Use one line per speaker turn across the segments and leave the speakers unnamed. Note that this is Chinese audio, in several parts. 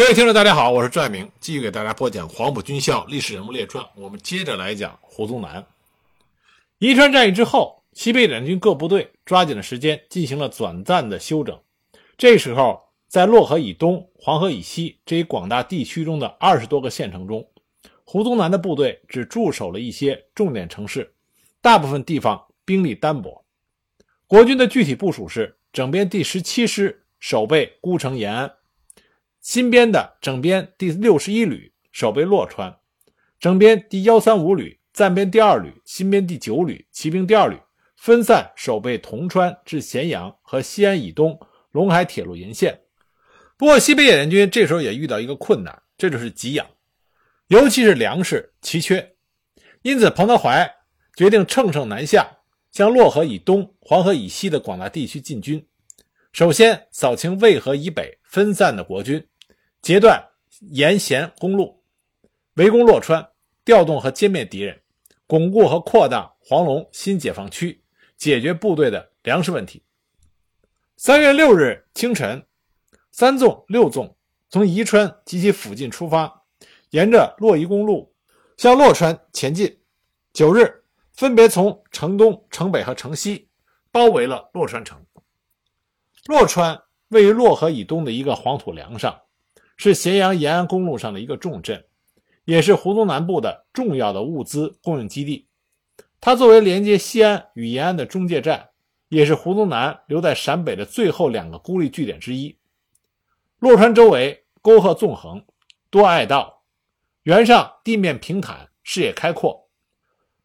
各位听众，大家好，我是赵爱明，继续给大家播讲《黄埔军校历史人物列传》。我们接着来讲胡宗南。宜川战役之后，西北两军各部队抓紧了时间进行了短暂的休整。这时候，在洛河以东、黄河以西这一广大地区中的二十多个县城中，胡宗南的部队只驻守了一些重点城市，大部分地方兵力单薄。国军的具体部署是：整编第十七师守备孤城延安。新编的整编第六十一旅守备洛川，整编第幺三五旅、暂编第二旅、新编第九旅、骑兵第二旅分散守备铜川至咸阳和西安以东陇海铁路沿线。不过，西北野战军这时候也遇到一个困难，这就是给养，尤其是粮食奇缺。因此，彭德怀决定乘胜南下，向洛河以东、黄河以西的广大地区进军。首先扫清渭河以北分散的国军。截断沿咸公路，围攻洛川，调动和歼灭敌人，巩固和扩大黄龙新解放区，解决部队的粮食问题。三月六日清晨，三纵、六纵从宜川及其附近出发，沿着洛宜公路向洛川前进。九日，分别从城东、城北和城西包围了洛川城。洛川位于洛河以东的一个黄土梁上。是咸阳延安公路上的一个重镇，也是胡宗南部的重要的物资供应基地。它作为连接西安与延安的中介站，也是胡宗南留在陕北的最后两个孤立据点之一。洛川周围沟壑纵横，多隘道，原上地面平坦，视野开阔。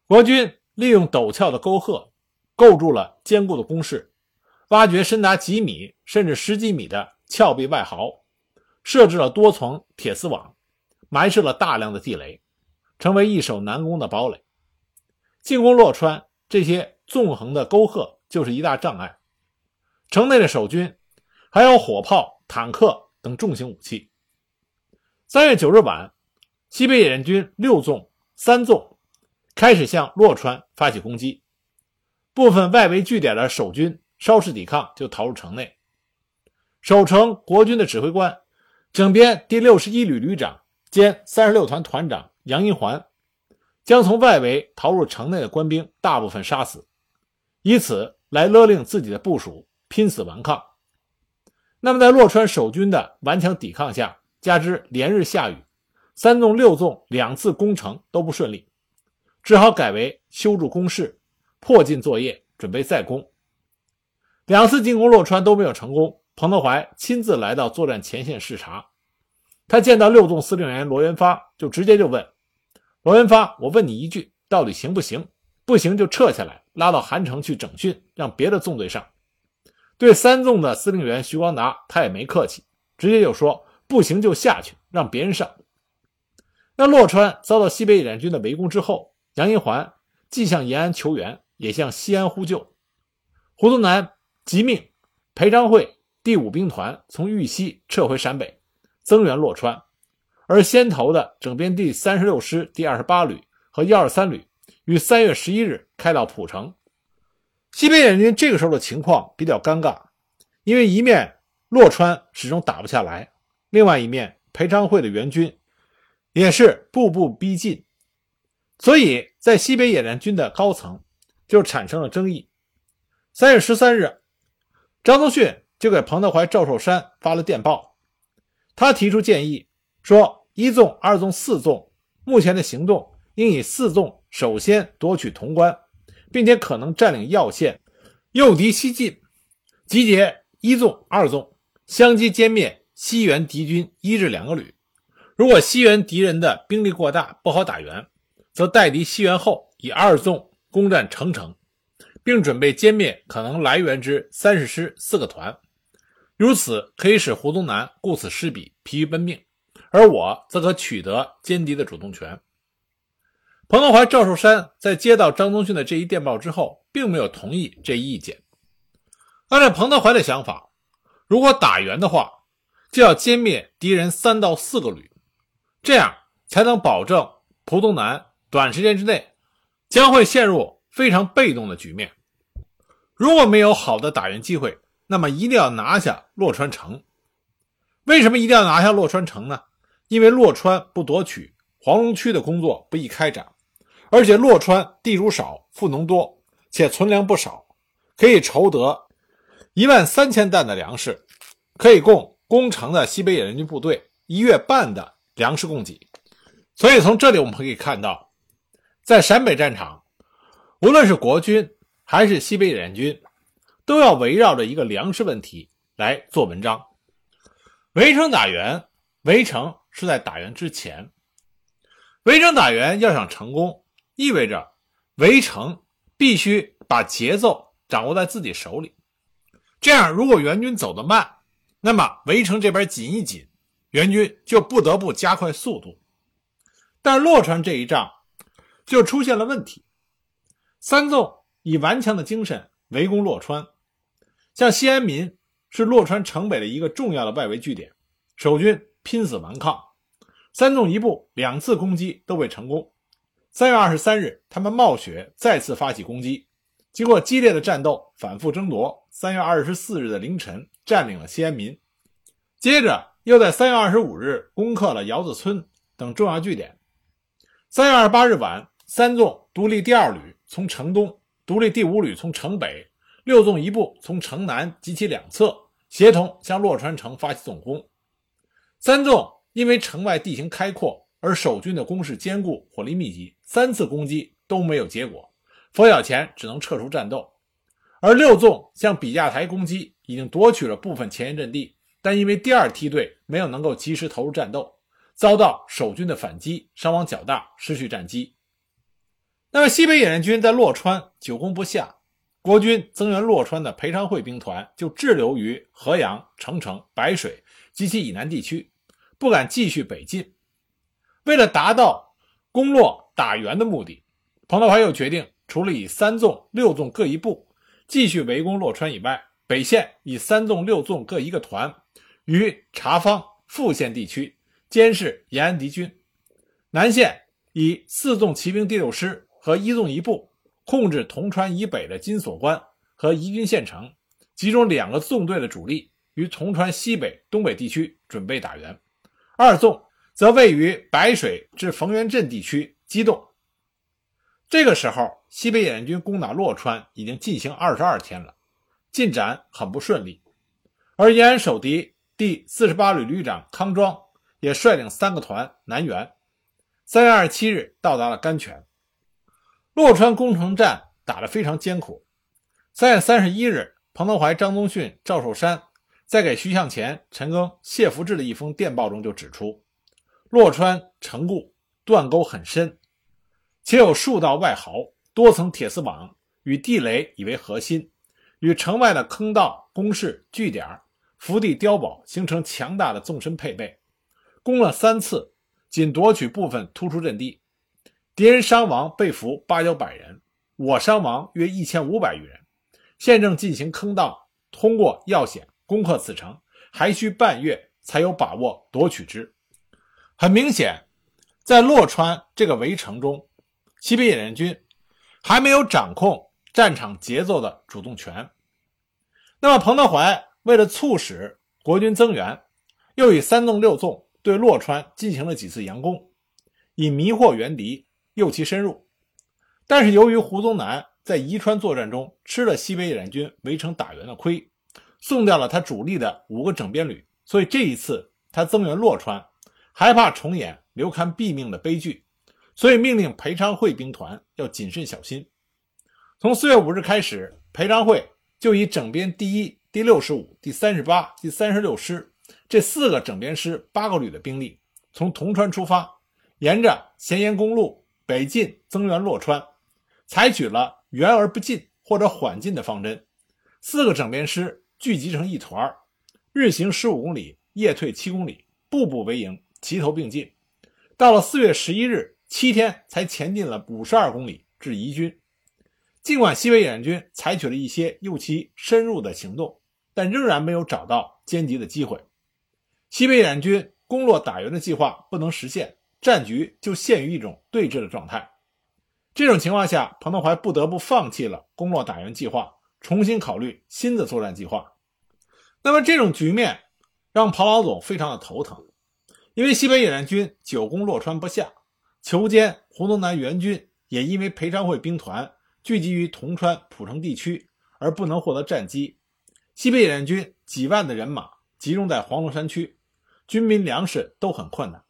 国军利用陡峭的沟壑，构筑了坚固的工事，挖掘深达几米甚至十几米的峭壁外壕。设置了多层铁丝网，埋设了大量的地雷，成为易守难攻的堡垒。进攻洛川，这些纵横的沟壑就是一大障碍。城内的守军还有火炮、坦克等重型武器。三月九日晚，西北野战军六纵、三纵开始向洛川发起攻击。部分外围据点的守军稍事抵抗，就逃入城内。守城国军的指挥官。整编第六十一旅旅长兼三十六团团长杨荫环，将从外围逃入城内的官兵大部分杀死，以此来勒令自己的部署拼死顽抗。那么，在洛川守军的顽强抵抗下，加之连日下雨，三纵六纵两次攻城都不顺利，只好改为修筑工事，迫近作业，准备再攻。两次进攻洛川都没有成功。彭德怀亲自来到作战前线视察，他见到六纵司令员罗元发，就直接就问罗元发：“我问你一句，到底行不行？不行就撤下来，拉到韩城去整训，让别的纵队上。”对三纵的司令员徐光达，他也没客气，直接就说：“不行就下去，让别人上。”那洛川遭到西北野战军的围攻之后，杨荫环既向延安求援，也向西安呼救。胡宗南急命裴昌会。第五兵团从豫西撤回陕北，增援洛川，而先头的整编第三十六师第二十八旅和幺二三旅于三月十一日开到蒲城。西北野军这个时候的情况比较尴尬，因为一面洛川始终打不下来，另外一面裴昌会的援军也是步步逼近，所以在西北野战军的高层就产生了争议。三月十三日，张宗逊。就给彭德怀、赵寿山发了电报，他提出建议说：一纵、二纵、四纵目前的行动应以四纵首先夺取潼关，并且可能占领要县，诱敌西进，集结一纵、二纵相继歼灭西原敌军一至两个旅。如果西原敌人的兵力过大，不好打援，则待敌西援后，以二纵攻占城城，并准备歼灭可能来援之三十师四个团。如此可以使胡宗南顾此失彼，疲于奔命，而我则可取得歼敌的主动权。彭德怀、赵寿山在接到张宗逊的这一电报之后，并没有同意这一意见。按照彭德怀的想法，如果打援的话，就要歼灭敌人三到四个旅，这样才能保证胡宗南短时间之内将会陷入非常被动的局面。如果没有好的打援机会，那么一定要拿下洛川城。为什么一定要拿下洛川城呢？因为洛川不夺取，黄龙区的工作不易开展，而且洛川地主少，富农多，且存粮不少，可以筹得一万三千担的粮食，可以供攻城的西北野人军部队一月半的粮食供给。所以从这里我们可以看到，在陕北战场，无论是国军还是西北野人军，都要围绕着一个粮食问题来做文章。围城打援，围城是在打援之前。围城打援要想成功，意味着围城必须把节奏掌握在自己手里。这样，如果援军走得慢，那么围城这边紧一紧，援军就不得不加快速度。但洛川这一仗就出现了问题。三纵以顽强的精神围攻洛川，像西安民是洛川城北的一个重要的外围据点，守军拼死顽抗。三纵一部两次攻击都未成功。三月二十三日，他们冒雪再次发起攻击，经过激烈的战斗，反复争夺，三月二十四日的凌晨占领了西安民，接着又在三月二十五日攻克了窑子村等重要据点。三月二十八日晚，三纵独立第二旅从城东，独立第五旅从城北，六纵一部从城南及其两侧协同向洛川城发起总攻。三纵。因为城外地形开阔，而守军的攻势坚固，火力密集，三次攻击都没有结果，冯小前只能撤出战斗。而六纵向比架台攻击，已经夺取了部分前沿阵地，但因为第二梯队没有能够及时投入战斗，遭到守军的反击，伤亡较大，失去战机。那么西北野战军在洛川久攻不下，国军增援洛川的裴昌会兵团就滞留于河阳、澄城、白水及其以南地区。不敢继续北进，为了达到攻洛打援的目的，彭德怀又决定，除了以三纵、六纵各一部继续围攻洛川以外，北线以三纵、六纵各一个团，于察方、富县地区监视延安敌军；南线以四纵骑兵第六师和一纵一部控制铜川以北的金锁关和宜君县城，集中两个纵队的主力于铜川西北、东北地区准备打援。二纵则位于白水至冯源镇地区机动。这个时候，西北野战军攻打洛川已经进行二十二天了，进展很不顺利。而延安守敌第四十八旅旅长康庄也率领三个团南援。三月二十七日到达了甘泉。洛川攻城战打得非常艰苦。三月三十一日，彭德怀、张宗逊、赵寿山。在给徐向前、陈赓、谢福志的一封电报中就指出，洛川城固，断沟很深，且有数道外壕、多层铁丝网与地雷以为核心，与城外的坑道、工事、据点、伏地碉堡形成强大的纵深配备。攻了三次，仅夺取部分突出阵地，敌人伤亡被俘八九百人，我伤亡约一千五百余人。现正进行坑道，通过要险。攻克此城还需半月才有把握夺取之。很明显，在洛川这个围城中，西北野战军还没有掌控战场节奏的主动权。那么，彭德怀为了促使国军增援，又以三纵六纵对洛川进行了几次佯攻，以迷惑援敌，诱其深入。但是，由于胡宗南在宜川作战中吃了西北野战军围城打援的亏。送掉了他主力的五个整编旅，所以这一次他增援洛川，害怕重演刘戡毙命的悲剧，所以命令裴昌会兵团要谨慎小心。从四月五日开始，裴昌会就以整编第一、第六十五、第三十八、第三十六师这四个整编师八个旅的兵力，从铜川出发，沿着咸盐公路北进增援洛川，采取了援而不进或者缓进的方针。四个整编师。聚集成一团日行十五公里，夜退七公里，步步为营，齐头并进。到了四月十一日，七天才前进了五十二公里至宜君。尽管西北野战军采取了一些诱其深入的行动，但仍然没有找到歼敌的机会。西北野战军攻洛打援的计划不能实现，战局就陷于一种对峙的状态。这种情况下，彭德怀不得不放弃了攻洛打援计划。重新考虑新的作战计划，那么这种局面让彭老总非常的头疼，因为西北野战军久攻洛川不下，求间胡宗南援军也因为裴昌会兵团聚集于铜川、蒲城地区而不能获得战机。西北野战军几万的人马集中在黄龙山区，军民粮食都很困难。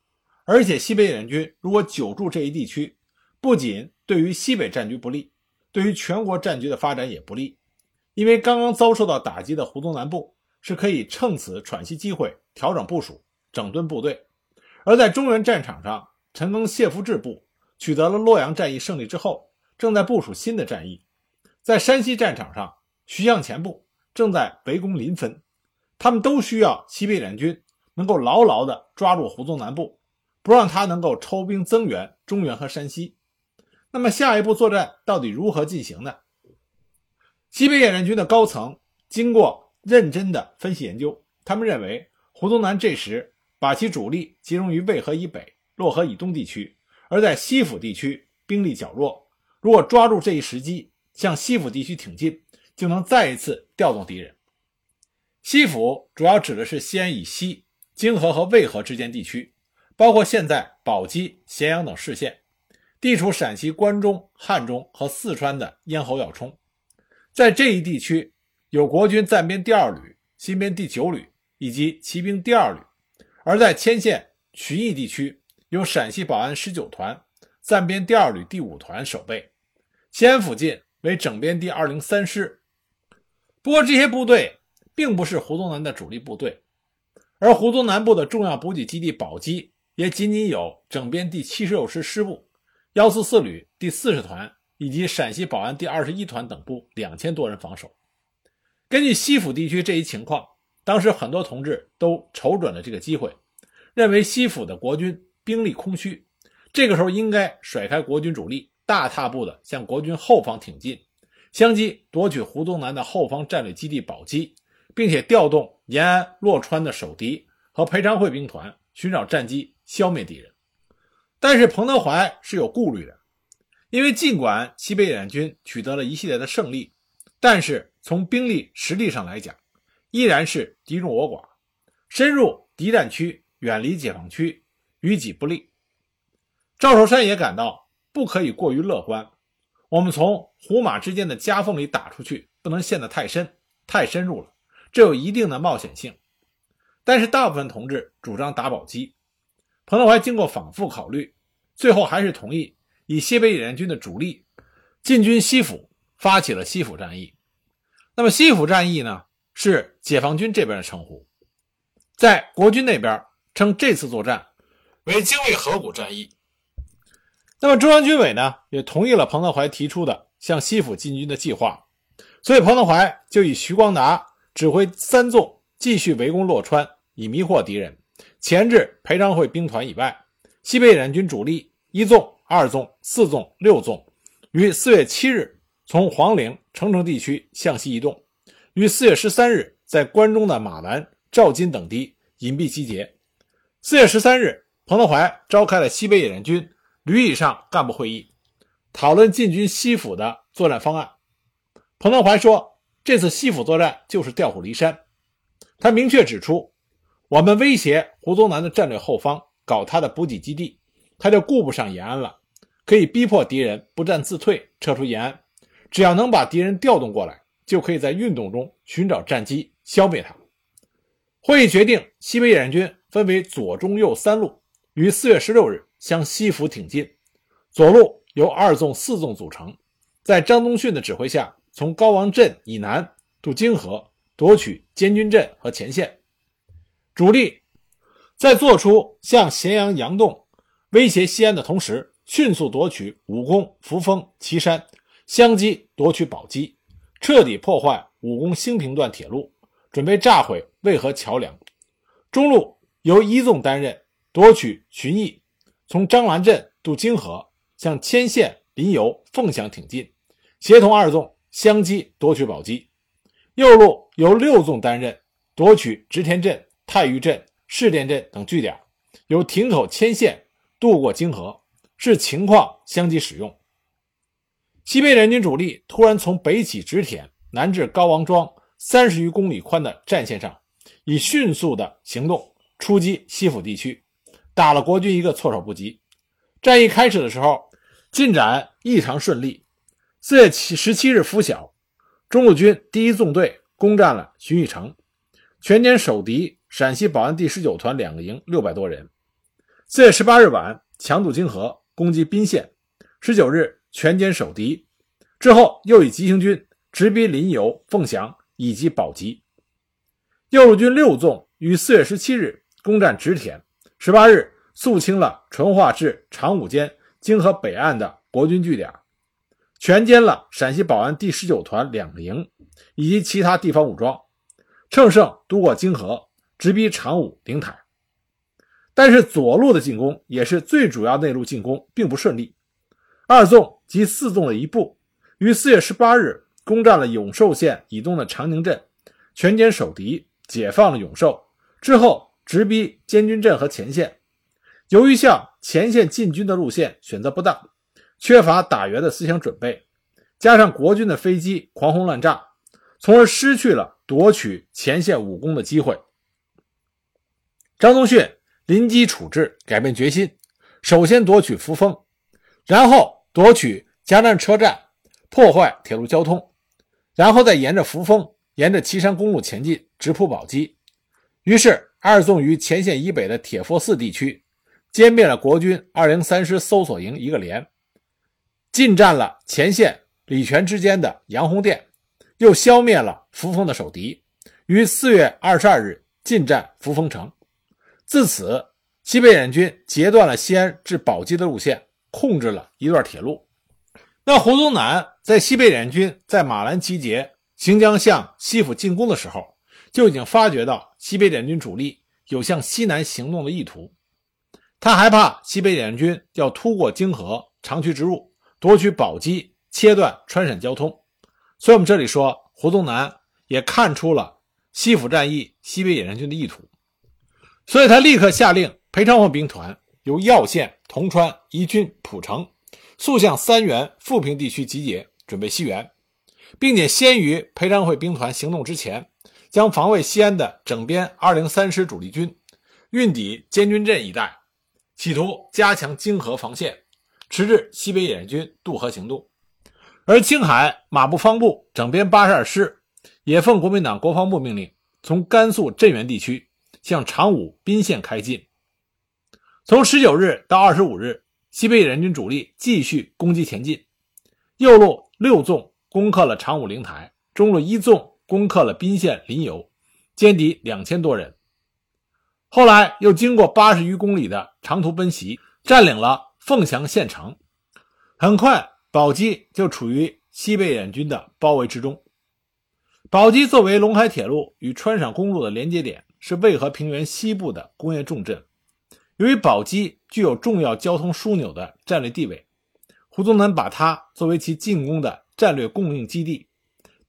而且西北野战军如果久驻这一地区，不仅对于西北战局不利，对于全国战局的发展也不利。因为刚刚遭受到打击的胡宗南部是可以趁此喘息机会调整部署、整顿部队；而在中原战场上，陈赓、谢福志部取得了洛阳战役胜利之后，正在部署新的战役。在山西战场上，徐向前部。正在围攻临汾，他们都需要西北联军能够牢牢地抓住胡宗南部，不让他能够抽兵增援中原和山西。那么下一步作战到底如何进行呢？西北野战军的高层经过认真的分析研究，他们认为胡宗南这时把其主力集中于渭河以北、洛河以东地区，而在西府地区兵力较弱。如果抓住这一时机，向西府地区挺进。就能再一次调动敌人。西府主要指的是西安以西泾河和渭河之间地区，包括现在宝鸡、咸阳等市县，地处陕西关中、汉中和四川的咽喉要冲。在这一地区，有国军暂编第二旅、新编第九旅以及骑兵第二旅；而在迁县旬邑地区，有陕西保安十九团暂编第二旅第五团守备。西安附近为整编第二零三师。不过这些部队并不是胡宗南的主力部队，而胡宗南部的重要补给基地宝鸡也仅仅有整编第七十六师师部、幺四四旅第四十团以及陕西保安第二十一团等部两千多人防守。根据西府地区这一情况，当时很多同志都瞅准了这个机会，认为西府的国军兵力空虚，这个时候应该甩开国军主力，大踏步的向国军后方挺进。相继夺取胡宗南的后方战略基地宝鸡，并且调动延安、洛川的守敌和裴昌会兵团寻找战机消灭敌人。但是彭德怀是有顾虑的，因为尽管西北野战军取得了一系列的胜利，但是从兵力实力上来讲，依然是敌众我寡，深入敌占区，远离解放区，于己不利。赵守山也感到不可以过于乐观。我们从胡马之间的夹缝里打出去，不能陷得太深、太深入了，这有一定的冒险性。但是大部分同志主张打宝鸡，彭德怀经过反复考虑，最后还是同意以西北野战军的主力进军西府，发起了西府战役。那么西府战役呢，是解放军这边的称呼，在国军那边称这次作战为精卫河谷战役。那么中央军委呢，也同意了彭德怀提出的向西府进军的计划，所以彭德怀就以徐光达指挥三纵继续围攻洛川，以迷惑敌人，钳制裴昌会兵团以外，西北野战军主力一纵、二纵、四纵、六纵，于四月七日从黄陵、澄城地区向西移动，于四月十三日在关中的马兰、赵金等地隐蔽集结。四月十三日，彭德怀召开了西北野战军。旅以上干部会议讨论进军西府的作战方案。彭德怀说：“这次西府作战就是调虎离山。”他明确指出：“我们威胁胡宗南的战略后方，搞他的补给基地，他就顾不上延安了。可以逼迫敌人不战自退，撤出延安。只要能把敌人调动过来，就可以在运动中寻找战机，消灭他。”会议决定，西北野战军分为左、中、右三路，于四月十六日。向西府挺进，左路由二纵、四纵组成，在张宗逊的指挥下，从高王镇以南渡泾河，夺取监军镇和前线。主力在做出向咸阳阳洞威胁西安的同时，迅速夺取武功、扶风、岐山，相继夺取宝鸡，彻底破坏武功兴平段铁路，准备炸毁渭河桥梁。中路由一纵担任，夺取旬邑。从张兰镇渡泾河，向千县、临游、凤翔挺进，协同二纵相继夺取宝鸡。右路由六纵担任，夺取直田镇、太玉镇、市店镇等据点，由亭口、牵线渡过泾河，视情况相继使用。西北联军主力突然从北起直田，南至高王庄，三十余公里宽的战线上，以迅速的行动出击西府地区，打了国军一个措手不及。战役开始的时候，进展异常顺利。四月七十七日拂晓，中路军第一纵队攻占了荀彧城，全歼守敌陕西保安第十九团两个营六百多人。四月十八日晚，强渡泾河，攻击宾县。十九日全歼守敌，之后又以急行军直逼临游、凤翔以及宝鸡。右路军六纵于四月十七日攻占直田，十八日肃清了淳化至长武间泾河北岸的国军据点，全歼了陕西保安第十九团两个营以及其他地方武装，乘胜渡过泾河，直逼长武、灵台。但是左路的进攻也是最主要内陆进攻，并不顺利。二纵及四纵的一部于四月十八日攻占了永寿县以东的长宁镇，全歼守敌，解放了永寿。之后直逼监军镇和前线。由于向前线进军的路线选择不当，缺乏打援的思想准备，加上国军的飞机狂轰滥炸，从而失去了夺取前线武功的机会。张宗逊临机处置，改变决心，首先夺取扶风，然后。夺取嘉南车站，破坏铁路交通，然后再沿着扶风，沿着岐山公路前进，直扑宝鸡。于是，二纵于前线以北的铁佛寺地区歼灭了国军二零三师搜索营一个连，进占了前线礼泉之间的杨洪店，又消灭了扶风的守敌。于四月二十二日进占扶风城。自此，西北野军截断了西安至宝鸡的路线。控制了一段铁路，那胡宗南在西北联军在马兰集结，行将向西府进攻的时候，就已经发觉到西北联军主力有向西南行动的意图。他害怕西北联军要突过泾河，长驱直入，夺取宝鸡，切断川陕交通。所以，我们这里说胡宗南也看出了西府战役西北野战军的意图，所以他立刻下令裴昌会兵团。由耀县、铜川、宜君、蒲城速向三原、富平地区集结，准备西援，并且先于裴昌会兵团行动之前，将防卫西安的整编二零三师主力军运抵监军镇一带，企图加强泾河防线，迟滞西北野军渡河行动。而青海马步方部整编八十二师也奉国民党国防部命令，从甘肃镇原地区向长武、宾县开进。从十九日到二十五日，西北野军主力继续攻击前进。右路六纵攻克了长武灵台，中路一纵攻克了宾县临游，歼敌两千多人。后来又经过八十余公里的长途奔袭，占领了凤翔县城。很快，宝鸡就处于西北野军的包围之中。宝鸡作为陇海铁路与川陕公路的连接点，是渭河平原西部的工业重镇。由于宝鸡具有重要交通枢纽的战略地位，胡宗南把它作为其进攻的战略供应基地，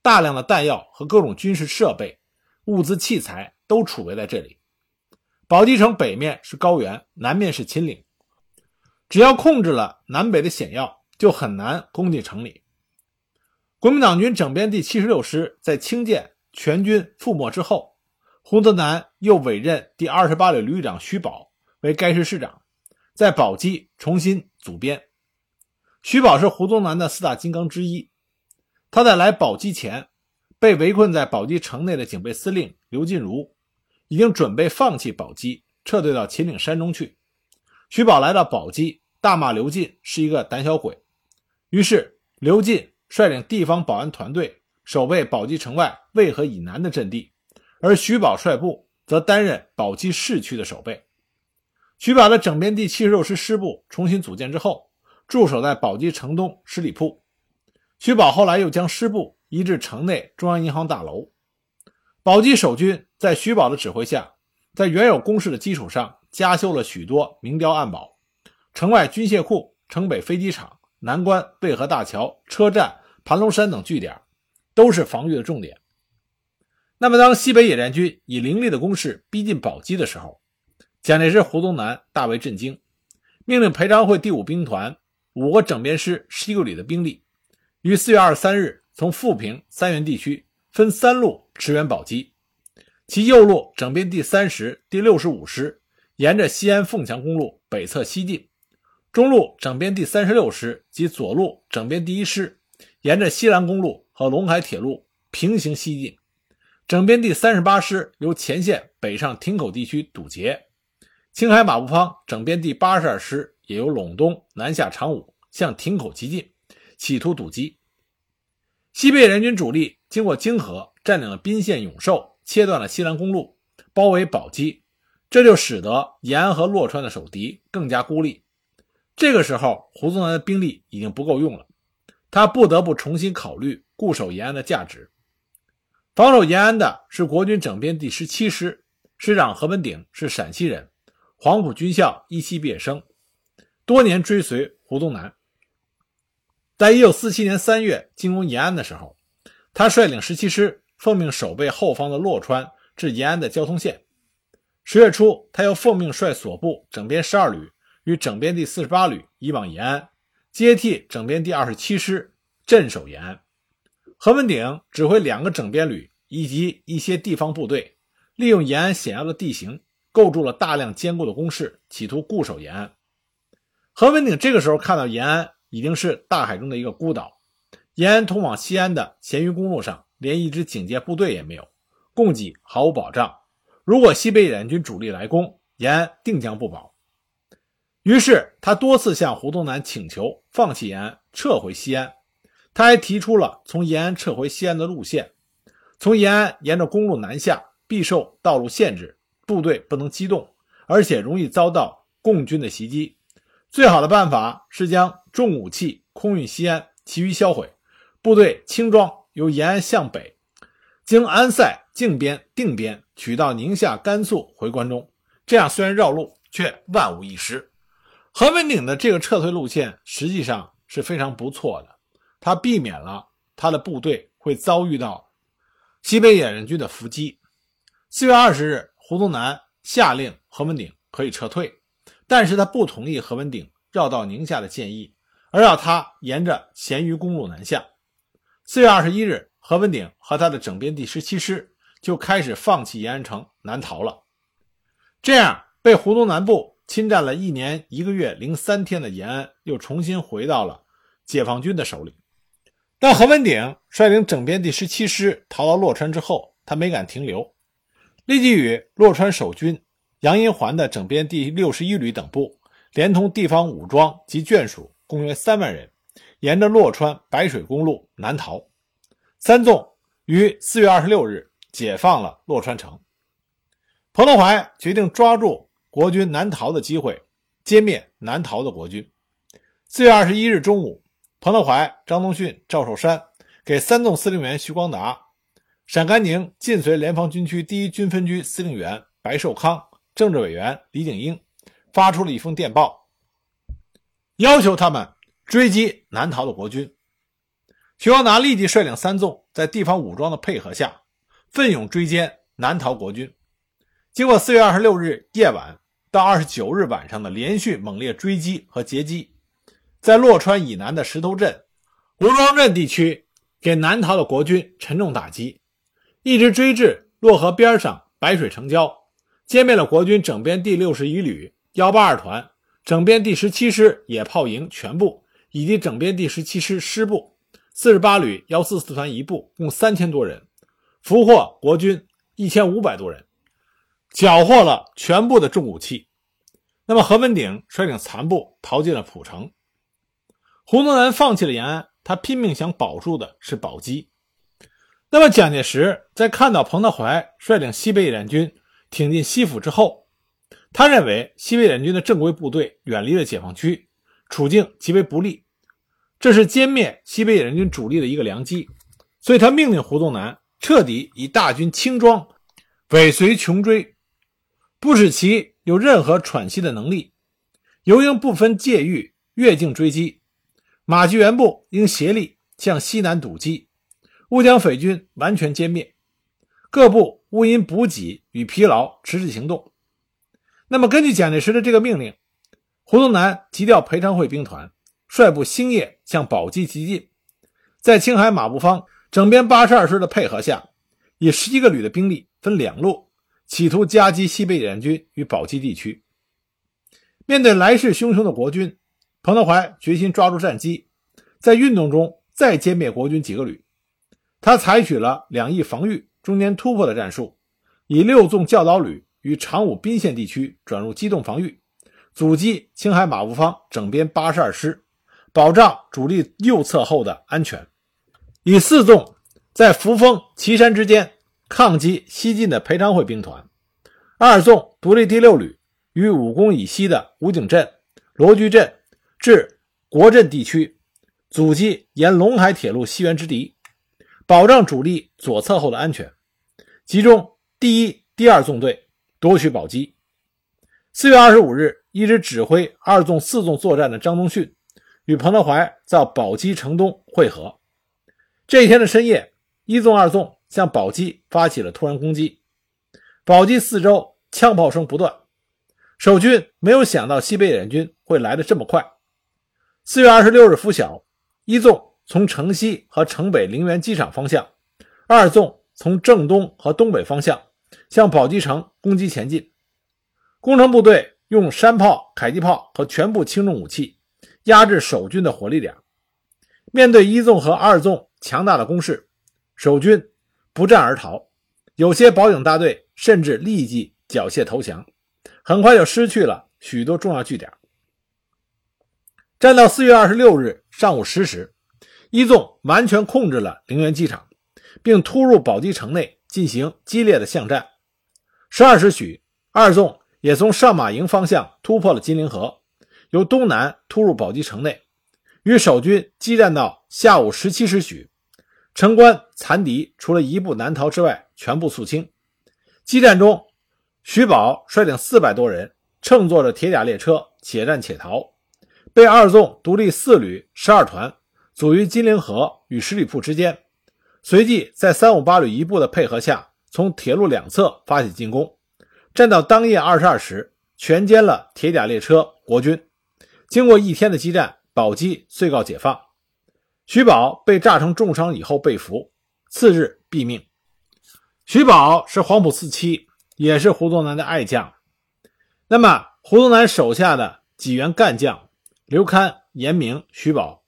大量的弹药和各种军事设备、物资器材都储备在这里。宝鸡城北面是高原，南面是秦岭，只要控制了南北的险要，就很难攻进城里。国民党军整编第七十六师在清涧全军覆没之后，胡宗南又委任第二十八旅旅长徐宝。为该师师长，在宝鸡重新组编。徐宝是胡宗南的四大金刚之一。他在来宝鸡前，被围困在宝鸡城内的警备司令刘进如已经准备放弃宝鸡，撤退到秦岭山中去。徐宝来到宝鸡，大骂刘进是一个胆小鬼。于是刘进率领地方保安团队守卫宝鸡城外渭河以南的阵地，而徐宝率部则担任宝鸡市区的守备。徐宝的整编第七十六师师部重新组建之后，驻守在宝鸡城东十里铺。徐宝后来又将师部移至城内中央银行大楼。宝鸡守军在徐宝的指挥下，在原有工事的基础上加修了许多明碉暗堡。城外军械库、城北飞机场、南关、渭河大桥、车站、盘龙山等据点，都是防御的重点。那么，当西北野战军以凌厉的攻势逼近宝鸡的时候，蒋介石、胡宗南大为震惊，命令裴昌会第五兵团五个整编师十一个旅的兵力，于四月二十三日从富平、三原地区分三路驰援宝鸡，其右路整编第三十、第六十五师沿着西安凤翔公路北侧西进，中路整编第三十六师及左路整编第一师沿着西兰公路和陇海铁路平行西进，整编第三十八师由前线北上亭口地区堵截，青海马步芳整编第八十二师也由陇东南下长武，向亭口急进，企图堵击。西北联军主力经过泾河，占领了宾县永寿，切断了西兰公路，包围宝鸡，这就使得延安和洛川的守敌更加孤立。这个时候，胡宗南的兵力已经不够用了，他不得不重新考虑固守延安的价值。防守延安的是国军整编第十七师，师长何文鼎是陕西人，黄埔军校一期毕业生，多年追随胡宗南。在一九四七年三月进攻延安的时候，他率领十七师奉命守备后方的洛川至延安的交通线。十月初，他又奉命率所部整编十二旅与整编第四十八旅移往延安，接替整编第二十七师镇守延安。何文鼎指挥两个整编旅以及一些地方部队，利用延安险要的地形，构筑了大量坚固的工事，企图固守延安。何文鼎这个时候看到延安。已经是大海中的一个孤岛，延安通往西安的咸鱼公路上连一支警戒部队也没有，供给毫无保障。如果西北野战军主力来攻，延安定将不保。于是他多次向胡宗南请求放弃延安，撤回西安。他还提出了从延安撤回西安的路线：从延安沿着公路南下，必受道路限制，部队不能机动，而且容易遭到共军的袭击。最好的办法是将重武器空运西安，其余销毁。部队轻装由延安向北，经安塞、靖边、定边，取到宁夏、甘肃回关中。这样虽然绕路，却万无一失。何文鼎的这个撤退路线实际上是非常不错的，他避免了他的部队会遭遇到西北野战军的伏击。四月二十日，胡宗南下令何文鼎可以撤退。但是他不同意何文鼎绕道宁夏的建议，而要他沿着咸鱼公路南下。四月二十一日，何文鼎和他的整编第十七师就开始放弃延安城南逃了。这样，被胡宗南部侵占了一年一个月零三天的延安，又重新回到了解放军的手里。当何文鼎率领整编第十七师逃到洛川之后，他没敢停留，立即与洛川守军。杨荫环的整编第六十一旅等部，连同地方武装及眷属，共约三万人，沿着洛川白水公路南逃。三纵于四月二十六日解放了洛川城。彭德怀决定抓住国军南逃的机会，歼灭南逃的国军。四月二十一日中午，彭德怀、张宗逊、赵寿山给三纵司令员徐光达、陕甘宁晋绥联防军区第一军分区司令员白寿康。政治委员李景英发出了一封电报，要求他们追击南逃的国军。徐光达立即率领三纵，在地方武装的配合下，奋勇追歼南逃国军。经过四月二十六日夜晚到二十九日晚上的连续猛烈追击和截击，在洛川以南的石头镇、吴庄镇地区，给南逃的国军沉重打击，一直追至洛河边上白水城郊。歼灭了国军整编第六十一旅、幺八二团、整编第十七师野炮营全部，以及整编第十七师师部、四十八旅幺四四团一部，共三千多人，俘获国军一千五百多人，缴获了全部的重武器。那么何文鼎率领残部逃进了蒲城。胡宗南放弃了延安，他拼命想保住的是宝鸡。那么蒋介石在看到彭德怀率领西北野战军。挺进西府之后，他认为西北野战军的正规部队远离了解放区，处境极为不利，这是歼灭西北野战军主力的一个良机，所以他命令胡宗南彻底以大军轻装尾随穷追，不使其有任何喘息的能力。尤应不分界域越境追击，马继元部应协力向西南堵击，勿将匪军完全歼灭。各部勿因补给与疲劳迟滞行动。那么，根据蒋介石的这个命令，胡宗南急调裴昌会兵团，率部星夜向宝鸡急进。在青海马步芳整编八十二师的配合下，以十一个旅的兵力分两路，企图夹击西北野战军与宝鸡地区。面对来势汹汹的国军，彭德怀决心抓住战机，在运动中再歼灭国军几个旅。他采取了两翼防御、中间突破的战术，以六纵教导旅于长武宾县地区转入机动防御，阻击青海马步芳整编八十二师，保障主力右侧后的安全；以四纵在扶风、岐山之间抗击西进的裴昌会兵团；二纵独立第六旅于武功以西的武井镇、罗居镇至国镇地区，阻击沿陇海铁路西援之敌。保障主力左侧后的安全，集中第一、第二纵队夺取宝鸡。四月二十五日，一直指挥二纵、四纵作战的张宗逊与彭德怀在宝鸡城东会合。这一天的深夜，一纵、二纵向宝鸡发起了突然攻击。宝鸡四周枪炮声不断，守军没有想到西北野战军会来得这么快。四月二十六日拂晓，一纵。从城西和城北陵园机场方向，二纵从正东和东北方向向宝鸡城攻击前进。攻城部队用山炮、迫击炮和全部轻重武器压制守军的火力点。面对一纵和二纵强大的攻势，守军不战而逃，有些保警大队甚至立即缴械投降，很快就失去了许多重要据点。战到四月二十六日上午十时。一纵完全控制了陵园机场，并突入宝鸡城内进行激烈的巷战。十二时许，二纵也从上马营方向突破了金陵河，由东南突入宝鸡城内，与守军激战到下午十七时许，城关残敌除了一部难逃之外，全部肃清。激战中，徐宝率领四百多人乘坐着铁甲列车且战且逃，被二纵独立四旅十二团。阻于金陵河与十里铺之间，随即在三五八旅一部的配合下，从铁路两侧发起进攻，战到当夜二十二时，全歼了铁甲列车国军。经过一天的激战，宝鸡遂告解放。徐宝被炸成重伤以后被俘，次日毙命。徐宝是黄埔四期，也是胡宗南的爱将。那么，胡宗南手下的几员干将刘戡、严明、徐宝。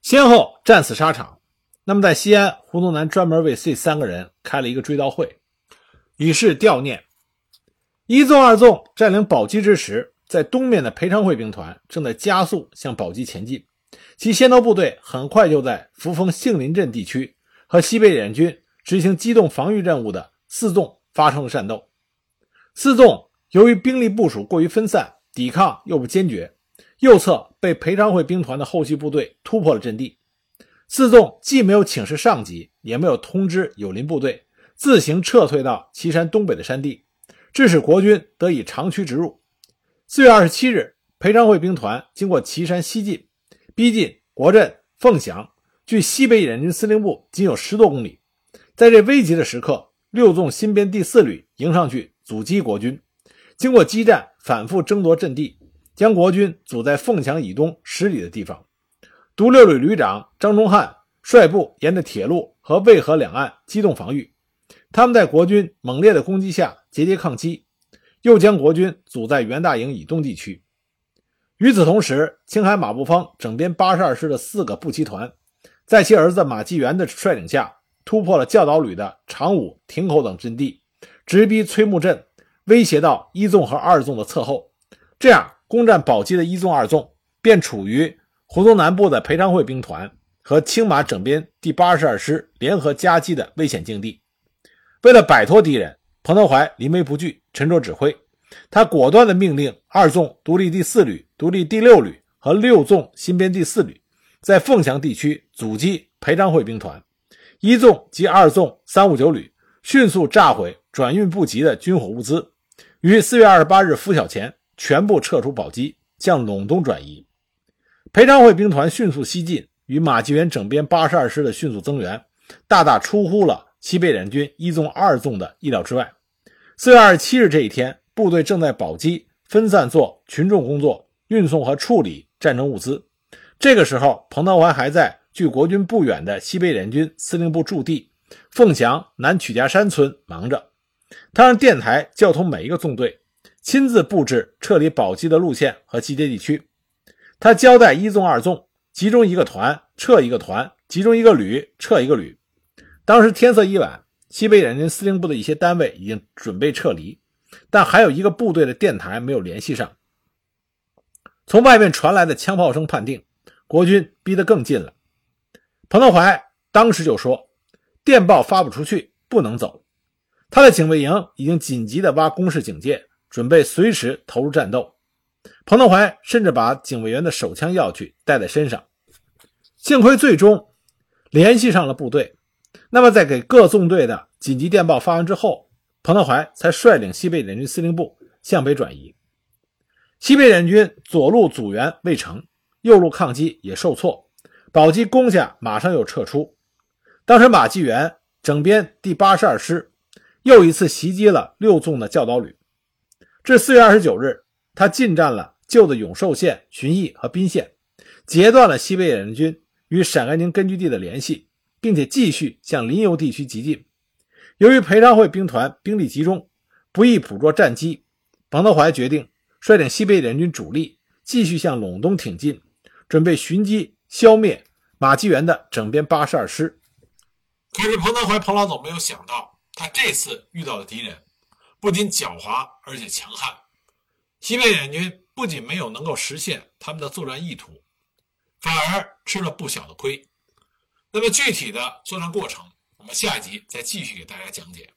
先后战死沙场。那么，在西安，胡宗南专门为这三个人开了一个追悼会，以示悼念。一纵、二纵占领宝鸡之时，在东面的裴昌会兵团正在加速向宝鸡前进，其先头部队很快就在扶风杏林镇地区和西北野军执行机动防御任务的四纵发生了战斗。四纵由于兵力部署过于分散，抵抗又不坚决。右侧被裴昌会兵团的后续部队突破了阵地，四纵既没有请示上级，也没有通知友邻部队，自行撤退到岐山东北的山地，致使国军得以长驱直入。四月二十七日，裴昌会兵团经过岐山西进，逼近国镇凤翔，距西北野军司令部仅有十多公里。在这危急的时刻，六纵新编第四旅迎上去阻击国军，经过激战，反复争夺阵地。将国军阻在凤翔以东十里的地方，独六旅旅长张忠汉率部沿着铁路和渭河两岸机动防御。他们在国军猛烈的攻击下节节抗击，又将国军阻在袁大营以东地区。与此同时，青海马步芳整编八十二师的四个步骑团，在其儿子马继元的率领下，突破了教导旅的长武、亭口等阵地，直逼崔木镇，威胁到一纵和二纵的侧后。这样。攻占宝鸡的一纵、二纵便处于胡宗南部的裴昌会兵团和青马整编第八十二师联合夹击的危险境地。为了摆脱敌人，彭德怀临危不惧，沉着指挥。他果断地命令二纵独立第四旅、独立第六旅和六纵新编第四旅在凤翔地区阻击裴昌会兵团，一纵及二纵三五九旅迅速炸毁转运不及的军火物资，于四月二十八日拂晓前。全部撤出宝鸡，向陇东转移。裴昌会兵团迅速西进，与马继元整编八十二师的迅速增援，大大出乎了西北联军一纵、二纵的意料之外。四月二十七日这一天，部队正在宝鸡分散做群众工作，运送和处理战争物资。这个时候，彭德怀还在距国军不远的西北联军司令部驻地凤翔南曲家山村忙着。他让电台交通每一个纵队，亲自布置撤离宝鸡的路线和集结地区。他交代一纵、二纵集中一个团，撤一个团；集中一个旅，撤一个旅。当时天色已晚，西北联军司令部的一些单位已经准备撤离，但还有一个部队的电台没有联系上。从外面传来的枪炮声判定，国军逼得更近了。彭德怀当时就说：“电报发不出去，不能走。”他的警卫营已经紧急地挖工事警戒，准备随时投入战斗。彭德怀甚至把警卫员的手枪要去带在身上。幸亏最终联系上了部队。那么，在给各纵队的紧急电报发完之后，彭德怀才率领西北联军司令部向北转移。西北联军左路阻援未成，右路抗击也受挫，宝鸡攻下马上又撤出。当时马继元整编第八十二师又一次袭击了六纵的教导旅。至四月二十九日，他进占了旧的永寿县、旬邑和宾县，截断了西北野联军与陕甘宁根据地的联系，并且继续向临游地区急进。由于裴昌会兵团兵力集中，不易捕捉战机，彭德怀决定。率领西北野联军主力继续向陇东挺进，准备寻机消灭马继元的整编八十二师。可是彭德怀彭老总没有想到，他这次遇到的敌人不仅狡猾，而且强悍。西北联军不仅没有能够实现他们的作战意图，反而吃了不小的亏。那么具体的作战过程，我们下一集再继续给大家讲解。